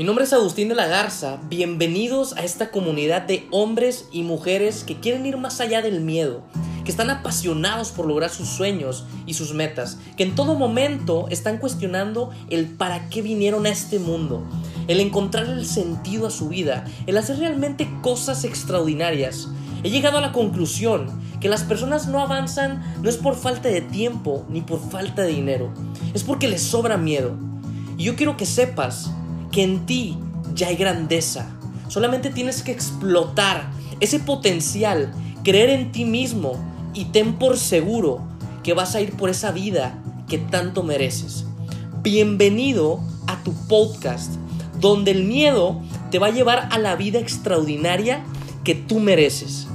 Mi nombre es Agustín de la Garza, bienvenidos a esta comunidad de hombres y mujeres que quieren ir más allá del miedo, que están apasionados por lograr sus sueños y sus metas, que en todo momento están cuestionando el para qué vinieron a este mundo, el encontrar el sentido a su vida, el hacer realmente cosas extraordinarias. He llegado a la conclusión que las personas no avanzan no es por falta de tiempo ni por falta de dinero, es porque les sobra miedo. Y yo quiero que sepas que en ti ya hay grandeza. Solamente tienes que explotar ese potencial, creer en ti mismo y ten por seguro que vas a ir por esa vida que tanto mereces. Bienvenido a tu podcast, donde el miedo te va a llevar a la vida extraordinaria que tú mereces.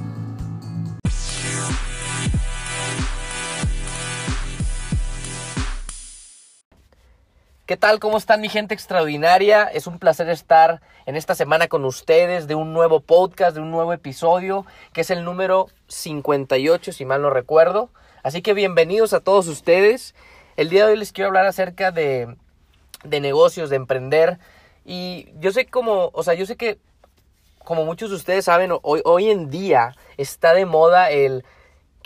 ¿Qué tal? ¿Cómo están mi gente extraordinaria? Es un placer estar en esta semana con ustedes de un nuevo podcast, de un nuevo episodio, que es el número 58, si mal no recuerdo. Así que bienvenidos a todos ustedes. El día de hoy les quiero hablar acerca de, de negocios, de emprender. Y yo sé como, o sea, yo sé que como muchos de ustedes saben, hoy, hoy en día está de moda el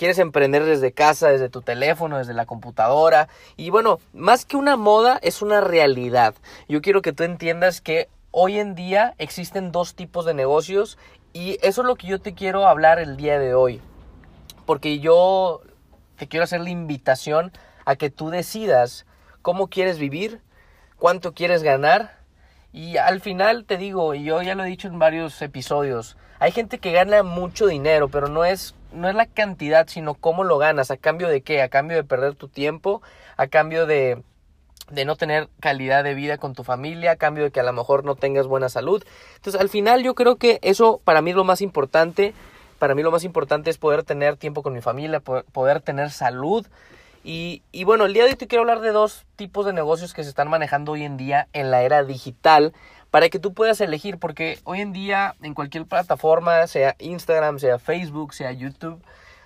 quieres emprender desde casa, desde tu teléfono, desde la computadora. Y bueno, más que una moda, es una realidad. Yo quiero que tú entiendas que hoy en día existen dos tipos de negocios y eso es lo que yo te quiero hablar el día de hoy. Porque yo te quiero hacer la invitación a que tú decidas cómo quieres vivir, cuánto quieres ganar. Y al final te digo, y yo ya lo he dicho en varios episodios, hay gente que gana mucho dinero, pero no es no es la cantidad, sino cómo lo ganas, a cambio de qué, a cambio de perder tu tiempo, a cambio de, de no tener calidad de vida con tu familia, a cambio de que a lo mejor no tengas buena salud. Entonces, al final yo creo que eso para mí es lo más importante. Para mí lo más importante es poder tener tiempo con mi familia, poder, tener salud. Y, y bueno, el día de hoy te quiero hablar de dos tipos de negocios que se están manejando hoy en día en la era digital para que tú puedas elegir, porque hoy en día en cualquier plataforma, sea Instagram, sea Facebook, sea YouTube,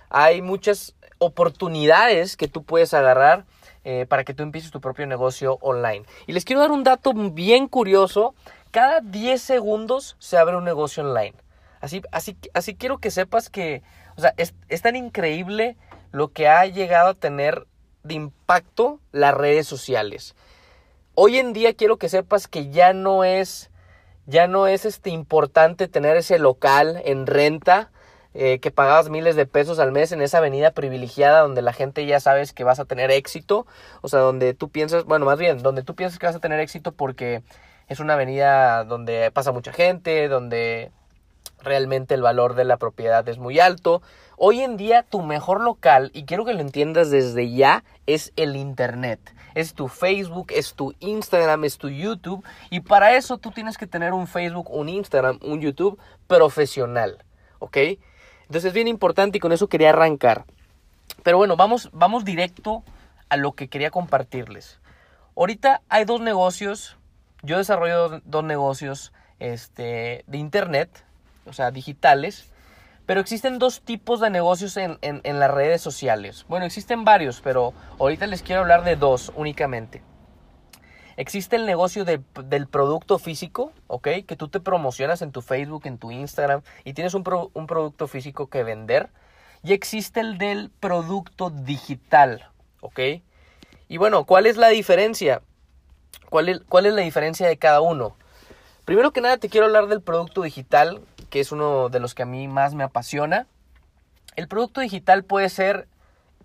hay muchas oportunidades que tú puedes agarrar eh, para que tú empieces tu propio negocio online. Y les quiero dar un dato bien curioso. Cada 10 segundos se abre un negocio online. Así, así, así quiero que sepas que o sea, es, es tan increíble lo que ha llegado a tener de impacto las redes sociales. Hoy en día quiero que sepas que ya no es, ya no es este importante tener ese local en renta eh, que pagabas miles de pesos al mes en esa avenida privilegiada donde la gente ya sabes que vas a tener éxito, o sea, donde tú piensas, bueno, más bien, donde tú piensas que vas a tener éxito porque es una avenida donde pasa mucha gente, donde realmente el valor de la propiedad es muy alto. Hoy en día tu mejor local, y quiero que lo entiendas desde ya, es el Internet es tu Facebook, es tu Instagram, es tu YouTube. Y para eso tú tienes que tener un Facebook, un Instagram, un YouTube profesional. ¿Ok? Entonces es bien importante y con eso quería arrancar. Pero bueno, vamos, vamos directo a lo que quería compartirles. Ahorita hay dos negocios. Yo desarrollo dos negocios este, de internet, o sea, digitales. Pero existen dos tipos de negocios en, las redes sociales. Bueno, existen varios, pero ahorita les quiero hablar de dos únicamente. Existe el negocio del producto físico, ¿ok? Que tú te promocionas en tu Facebook, en tu Instagram y tienes un, producto físico que vender. Y existe el del producto digital, ¿ok? Y bueno, ¿cuál es la diferencia? ¿Cuál es, ¿Cuál es la diferencia de cada uno? Primero que nada te quiero hablar del producto digital, que es uno de los que a mí más me apasiona. El producto digital puede ser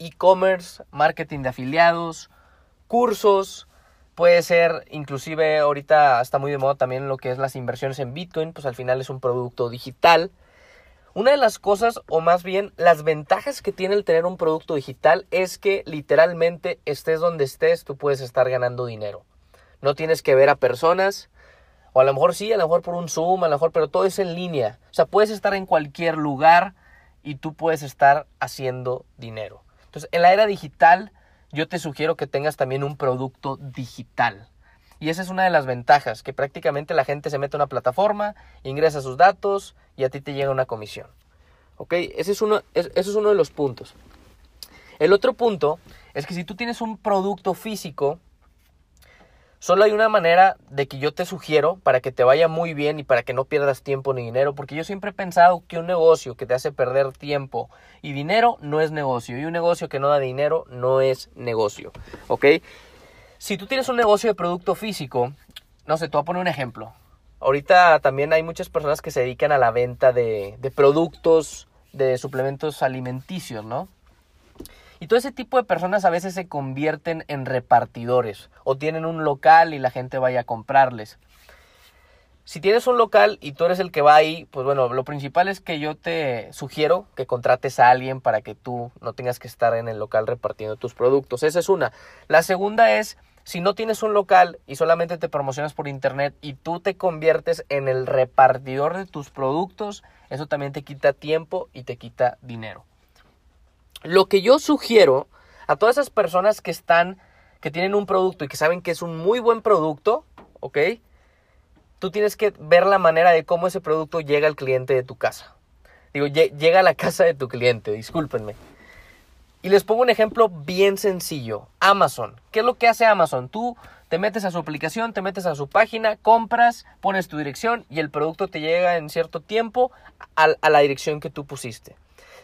e-commerce, marketing de afiliados, cursos, puede ser inclusive ahorita está muy de moda también lo que es las inversiones en Bitcoin, pues al final es un producto digital. Una de las cosas, o más bien las ventajas que tiene el tener un producto digital es que literalmente estés donde estés, tú puedes estar ganando dinero. No tienes que ver a personas, o a lo mejor sí, a lo mejor por un Zoom, a lo mejor, pero todo es en línea. O sea, puedes estar en cualquier lugar y tú puedes estar haciendo dinero. Entonces, en la era digital, yo te sugiero que tengas también un producto digital. Y esa es una de las ventajas, que prácticamente la gente se mete a una plataforma, ingresa sus datos y a ti te llega una comisión. ¿Ok? Ese es uno, ese es uno de los puntos. El otro punto es que si tú tienes un producto físico, Solo hay una manera de que yo te sugiero para que te vaya muy bien y para que no pierdas tiempo ni dinero, porque yo siempre he pensado que un negocio que te hace perder tiempo y dinero no es negocio, y un negocio que no da dinero no es negocio, ¿ok? Si tú tienes un negocio de producto físico, no sé, te voy a poner un ejemplo. Ahorita también hay muchas personas que se dedican a la venta de, de productos, de suplementos alimenticios, ¿no? Y todo ese tipo de personas a veces se convierten en repartidores o tienen un local y la gente vaya a comprarles. Si tienes un local y tú eres el que va ahí, pues bueno, lo principal es que yo te sugiero que contrates a alguien para que tú no tengas que estar en el local repartiendo tus productos. Esa es una. La segunda es, si no tienes un local y solamente te promocionas por internet y tú te conviertes en el repartidor de tus productos, eso también te quita tiempo y te quita dinero. Lo que yo sugiero a todas esas personas que están, que tienen un producto y que saben que es un muy buen producto, ¿ok? Tú tienes que ver la manera de cómo ese producto llega al cliente de tu casa. Digo, llega a la casa de tu cliente, discúlpenme. Y les pongo un ejemplo bien sencillo. Amazon. ¿Qué es lo que hace Amazon? Tú te metes a su aplicación, te metes a su página, compras, pones tu dirección y el producto te llega en cierto tiempo a, a la dirección que tú pusiste.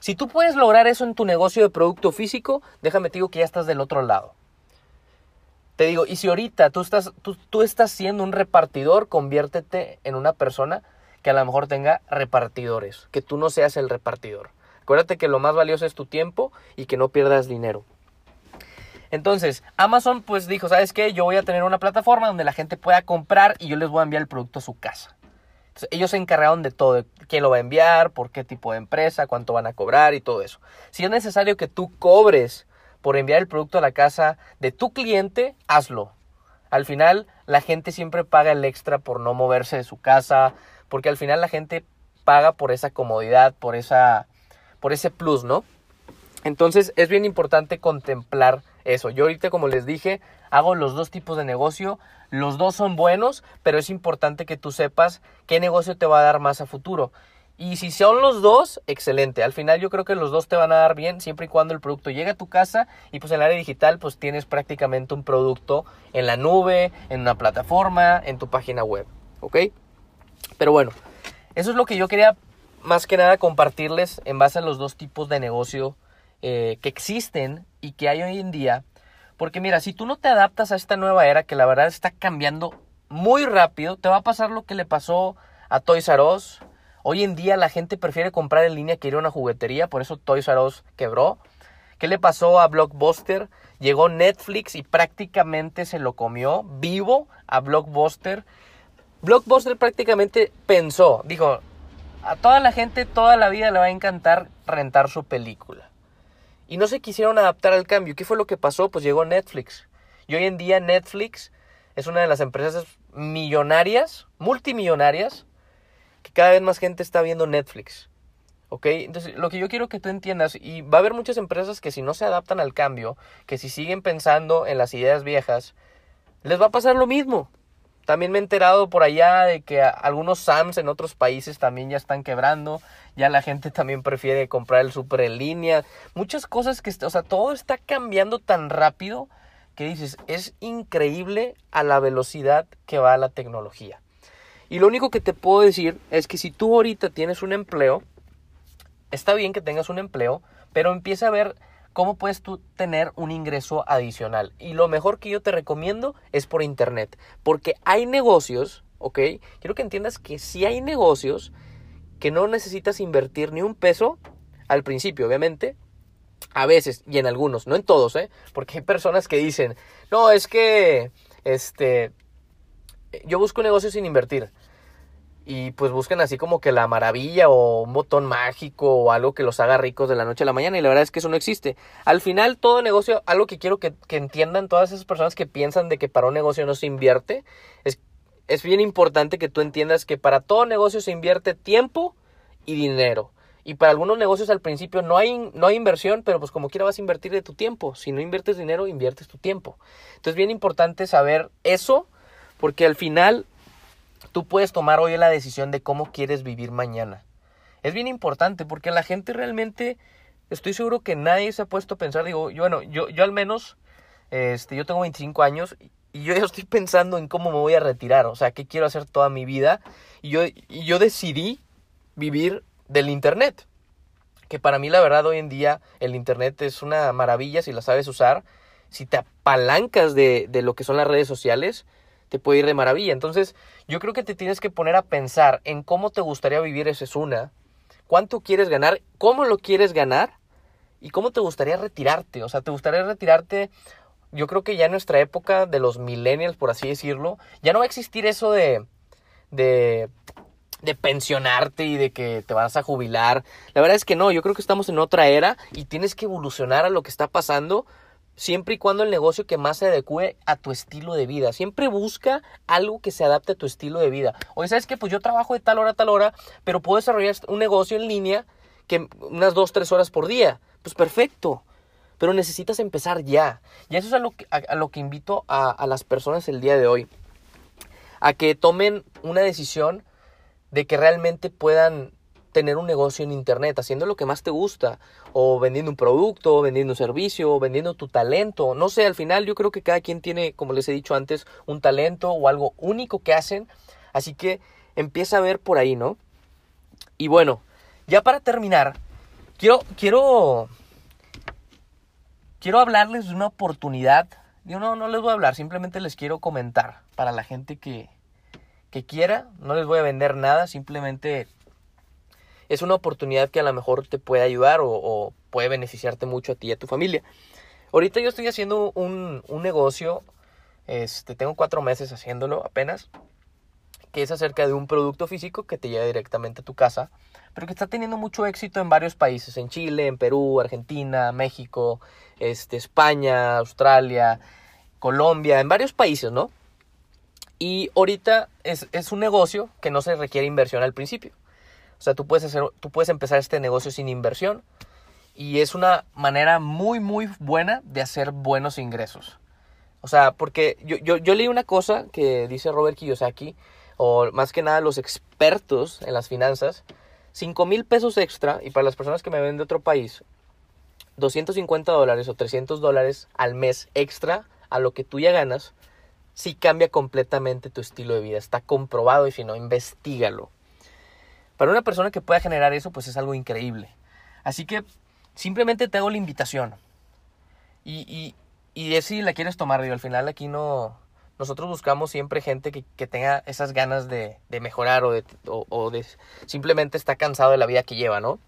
Si tú puedes lograr eso en tu negocio de producto físico, déjame te digo que ya estás del otro lado. Te digo, y si ahorita tú estás, tú, estás siendo un repartidor, conviértete en una persona que a lo mejor tenga repartidores, que tú no seas el repartidor. Acuérdate que lo más valioso es tu tiempo y que no pierdas dinero. Entonces, Amazon pues dijo, ¿sabes qué? Yo voy a tener una plataforma donde la gente pueda comprar y yo les voy a enviar el producto a su casa ellos se encargaron de todo, quién lo va a enviar, por qué tipo de empresa, cuánto van a cobrar y todo eso. Si es necesario que tú cobres por enviar el producto a la casa de tu cliente, hazlo. Al final, la gente siempre paga el extra por no moverse de su casa, porque al final la gente paga por esa comodidad, por esa por ese plus, ¿no? Entonces, es bien importante contemplar eso. Yo ahorita, como les dije, hago los dos tipos de negocio. Los dos son buenos, pero es importante que tú sepas qué negocio te va a dar más a futuro. Y si son los dos, excelente. Al final yo creo que los dos te van a dar bien siempre y cuando el producto llegue a tu casa y pues en el área digital pues tienes prácticamente un producto en la nube, en una plataforma, en tu página web. ¿Ok? Pero bueno, eso es lo que yo quería más que nada compartirles en base a los dos tipos de negocio eh, que existen y que hay hoy en día porque mira, si tú no te adaptas a esta nueva era que la verdad está cambiando muy rápido, te va a pasar lo que le pasó a Toys R Us. Hoy en día la gente prefiere comprar en línea que ir a una juguetería, por eso Toys R Us quebró. ¿Qué le pasó a Blockbuster? Llegó Netflix y prácticamente se lo comió vivo a Blockbuster. Blockbuster prácticamente pensó, dijo, a toda la gente toda la vida le va a encantar rentar su película y no se quisieron adaptar al cambio. ¿Qué fue lo que pasó? Pues llegó Netflix. Y hoy en día Netflix es una de las empresas millonarias, multimillonarias, que cada vez más gente está viendo Netflix. ¿Ok? Entonces, lo que yo quiero que tú entiendas, y va a haber muchas empresas que si no se adaptan al cambio, que si siguen pensando en las ideas viejas, les va a pasar lo mismo. También me he enterado por allá de que algunos SAMs en otros países también ya están quebrando. Ya la gente también prefiere comprar el súper en línea. Muchas cosas que, o sea, todo está cambiando tan rápido que dices, es increíble a la velocidad que va la tecnología. Y lo único que te puedo decir es que si tú ahorita tienes un empleo, está bien que tengas un empleo, pero empieza a ver cómo puedes tú tener un ingreso adicional. Y lo mejor que yo te recomiendo es por internet, porque hay negocios, ¿ok? Quiero que entiendas que si hay negocios que no necesitas invertir ni un peso al principio, obviamente. A veces, y en algunos, no en todos, ¿eh? Porque hay personas que dicen, no, es que, este, yo busco negocios sin invertir y pues buscan así como que la maravilla o un botón mágico o algo que los haga ricos de la noche a la mañana y la verdad es que eso no existe. Al final todo negocio, algo que quiero que, entiendan todas esas personas que piensan de que para un negocio no se invierte, es, es bien importante que tú entiendas que para todo negocio se invierte tiempo y dinero. Y para algunos negocios al principio no hay, no hay inversión, pero pues como quiera vas a invertir de tu tiempo. Si no inviertes dinero, inviertes tu tiempo. Entonces bien importante saber eso, porque al final tú puedes tomar hoy la decisión de cómo quieres vivir mañana. Es bien importante porque la gente realmente, estoy seguro que nadie se ha puesto a pensar, digo, yo, bueno, yo, yo al menos, este, yo tengo 25 años y yo estoy pensando en cómo me voy a retirar, o sea, qué quiero hacer toda mi vida. Y yo, y yo decidí vivir del Internet. Que para mí la verdad hoy en día el Internet es una maravilla si la sabes usar. Si te apalancas de lo que son las redes sociales, te puede ir de maravilla. Entonces, yo creo que te tienes que poner a pensar en cómo te gustaría vivir, esa es una. ¿Cuánto quieres ganar? ¿Cómo lo quieres ganar? ¿Y cómo te gustaría retirarte? O sea, ¿te gustaría retirarte? Yo creo que ya en nuestra época de los millennials, por así decirlo, ya no va a existir eso de, de, de pensionarte y de que te vas a jubilar. La verdad es que no, yo creo que estamos en otra era y tienes que evolucionar a lo que está pasando siempre y cuando el negocio que más se adecue a tu estilo de vida. Siempre busca algo que se adapte a tu estilo de vida. Oye, ¿sabes qué? Pues yo trabajo de tal hora a tal hora, pero puedo desarrollar un negocio en línea que unas dos, tres horas por día. Pues perfecto. Pero necesitas empezar ya. Y eso es a lo que, a, lo que invito a, a las personas el día de hoy. A que tomen una decisión de que realmente puedan tener un negocio en internet, haciendo lo que más te gusta, o vendiendo un producto, o vendiendo un servicio, o vendiendo tu talento. No sé, al final yo creo que cada quien tiene, como les he dicho antes, un talento o algo único que hacen. Así que empieza a ver por ahí, ¿no? Y bueno, ya para terminar, quiero, quiero, quiero hablarles de una oportunidad. Yo no, no les voy a hablar, simplemente les quiero comentar para la gente que, que quiera. No les voy a vender nada, simplemente es una oportunidad que a lo mejor te puede ayudar o, puede beneficiarte mucho a ti y a tu familia. Ahorita yo estoy haciendo un, un negocio, este, tengo cuatro meses haciéndolo apenas, que es acerca de un producto físico que te llega directamente a tu casa, pero que está teniendo mucho éxito en varios países, en Chile, en Perú, Argentina, México, este, España, Australia, Colombia, en varios países, ¿no? Y ahorita es, es un negocio que no se requiere inversión al principio. O sea, tú puedes, hacer, tú puedes empezar este negocio sin inversión y es una manera muy, muy buena de hacer buenos ingresos. O sea, porque yo, yo, yo leí una cosa que dice Robert Kiyosaki, o más que nada los expertos en las finanzas, 5 mil pesos extra, y para las personas que me ven de otro país, 250 dólares o 300 dólares al mes extra a lo que tú ya ganas, sí cambia completamente tu estilo de vida. Está comprobado y si no, investigalo. Para una persona que pueda generar eso, pues es algo increíble. Así que simplemente te hago la invitación. Y, y, y si la quieres tomar, digo, al final aquí no... Nosotros buscamos siempre gente que, que tenga esas ganas de, de mejorar o de, o, de simplemente está cansado de la vida que lleva, ¿no?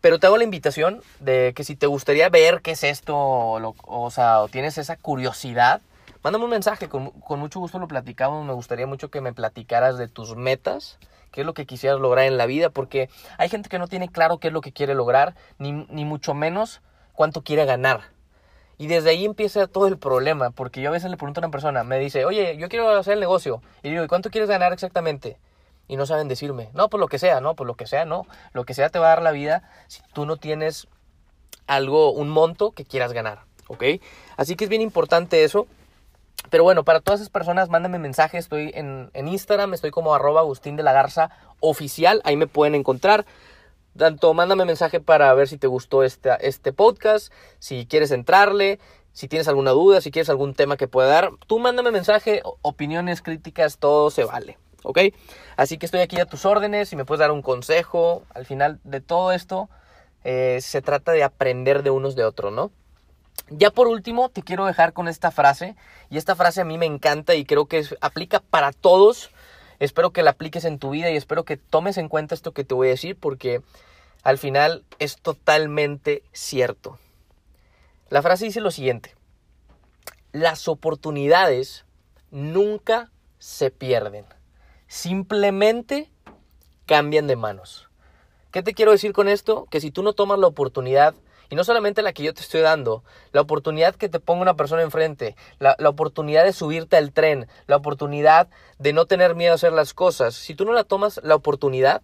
Pero te hago la invitación de que si te gustaría ver qué es esto, o, o sea, o tienes esa curiosidad, mándame un mensaje, con, con, mucho gusto lo platicamos, me gustaría mucho que me platicaras de tus metas, qué es lo que quisieras lograr en la vida, porque hay gente que no tiene claro qué es lo que quiere lograr, ni, ni mucho menos cuánto quiere ganar. Y desde ahí empieza todo el problema, porque yo a veces le pregunto a una persona, me dice, oye, yo quiero hacer el negocio, y digo, ¿y cuánto quieres ganar exactamente? Y no saben decirme, no, pues lo que sea, no, pues lo que sea, no, lo que sea te va a dar la vida si tú no tienes algo, un monto que quieras ganar, ¿ok? Así que es bien importante eso. Pero bueno, para todas esas personas, mándame mensaje. Estoy en, en Instagram, estoy como arroba Agustín de la Garza oficial. Ahí me pueden encontrar. Tanto mándame mensaje para ver si te gustó este, este podcast, si quieres entrarle, si tienes alguna duda, si quieres algún tema que pueda dar. Tú mándame mensaje, opiniones, críticas, todo se vale. ¿Ok? Así que estoy aquí a tus órdenes. Si me puedes dar un consejo, al final de todo esto, eh, se trata de aprender de unos de otros, ¿no? Ya por último, te quiero dejar con esta frase, y esta frase a mí me encanta y creo que aplica para todos. Espero que la apliques en tu vida y espero que tomes en cuenta esto que te voy a decir porque al final es totalmente cierto. La frase dice lo siguiente, las oportunidades nunca se pierden, simplemente cambian de manos. ¿Qué te quiero decir con esto? Que si tú no tomas la oportunidad y no solamente la que yo te estoy dando, la oportunidad que te ponga una persona enfrente, la, oportunidad de subirte al tren, la oportunidad de no tener miedo a hacer las cosas. Si tú no la tomas la oportunidad,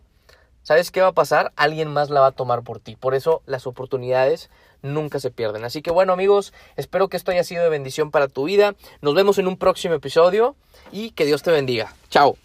¿sabes qué va a pasar? Alguien más la va a tomar por ti. Por eso las oportunidades nunca se pierden. Así que bueno amigos, espero que esto haya sido de bendición para tu vida. Nos vemos en un próximo episodio y que Dios te bendiga. Chao.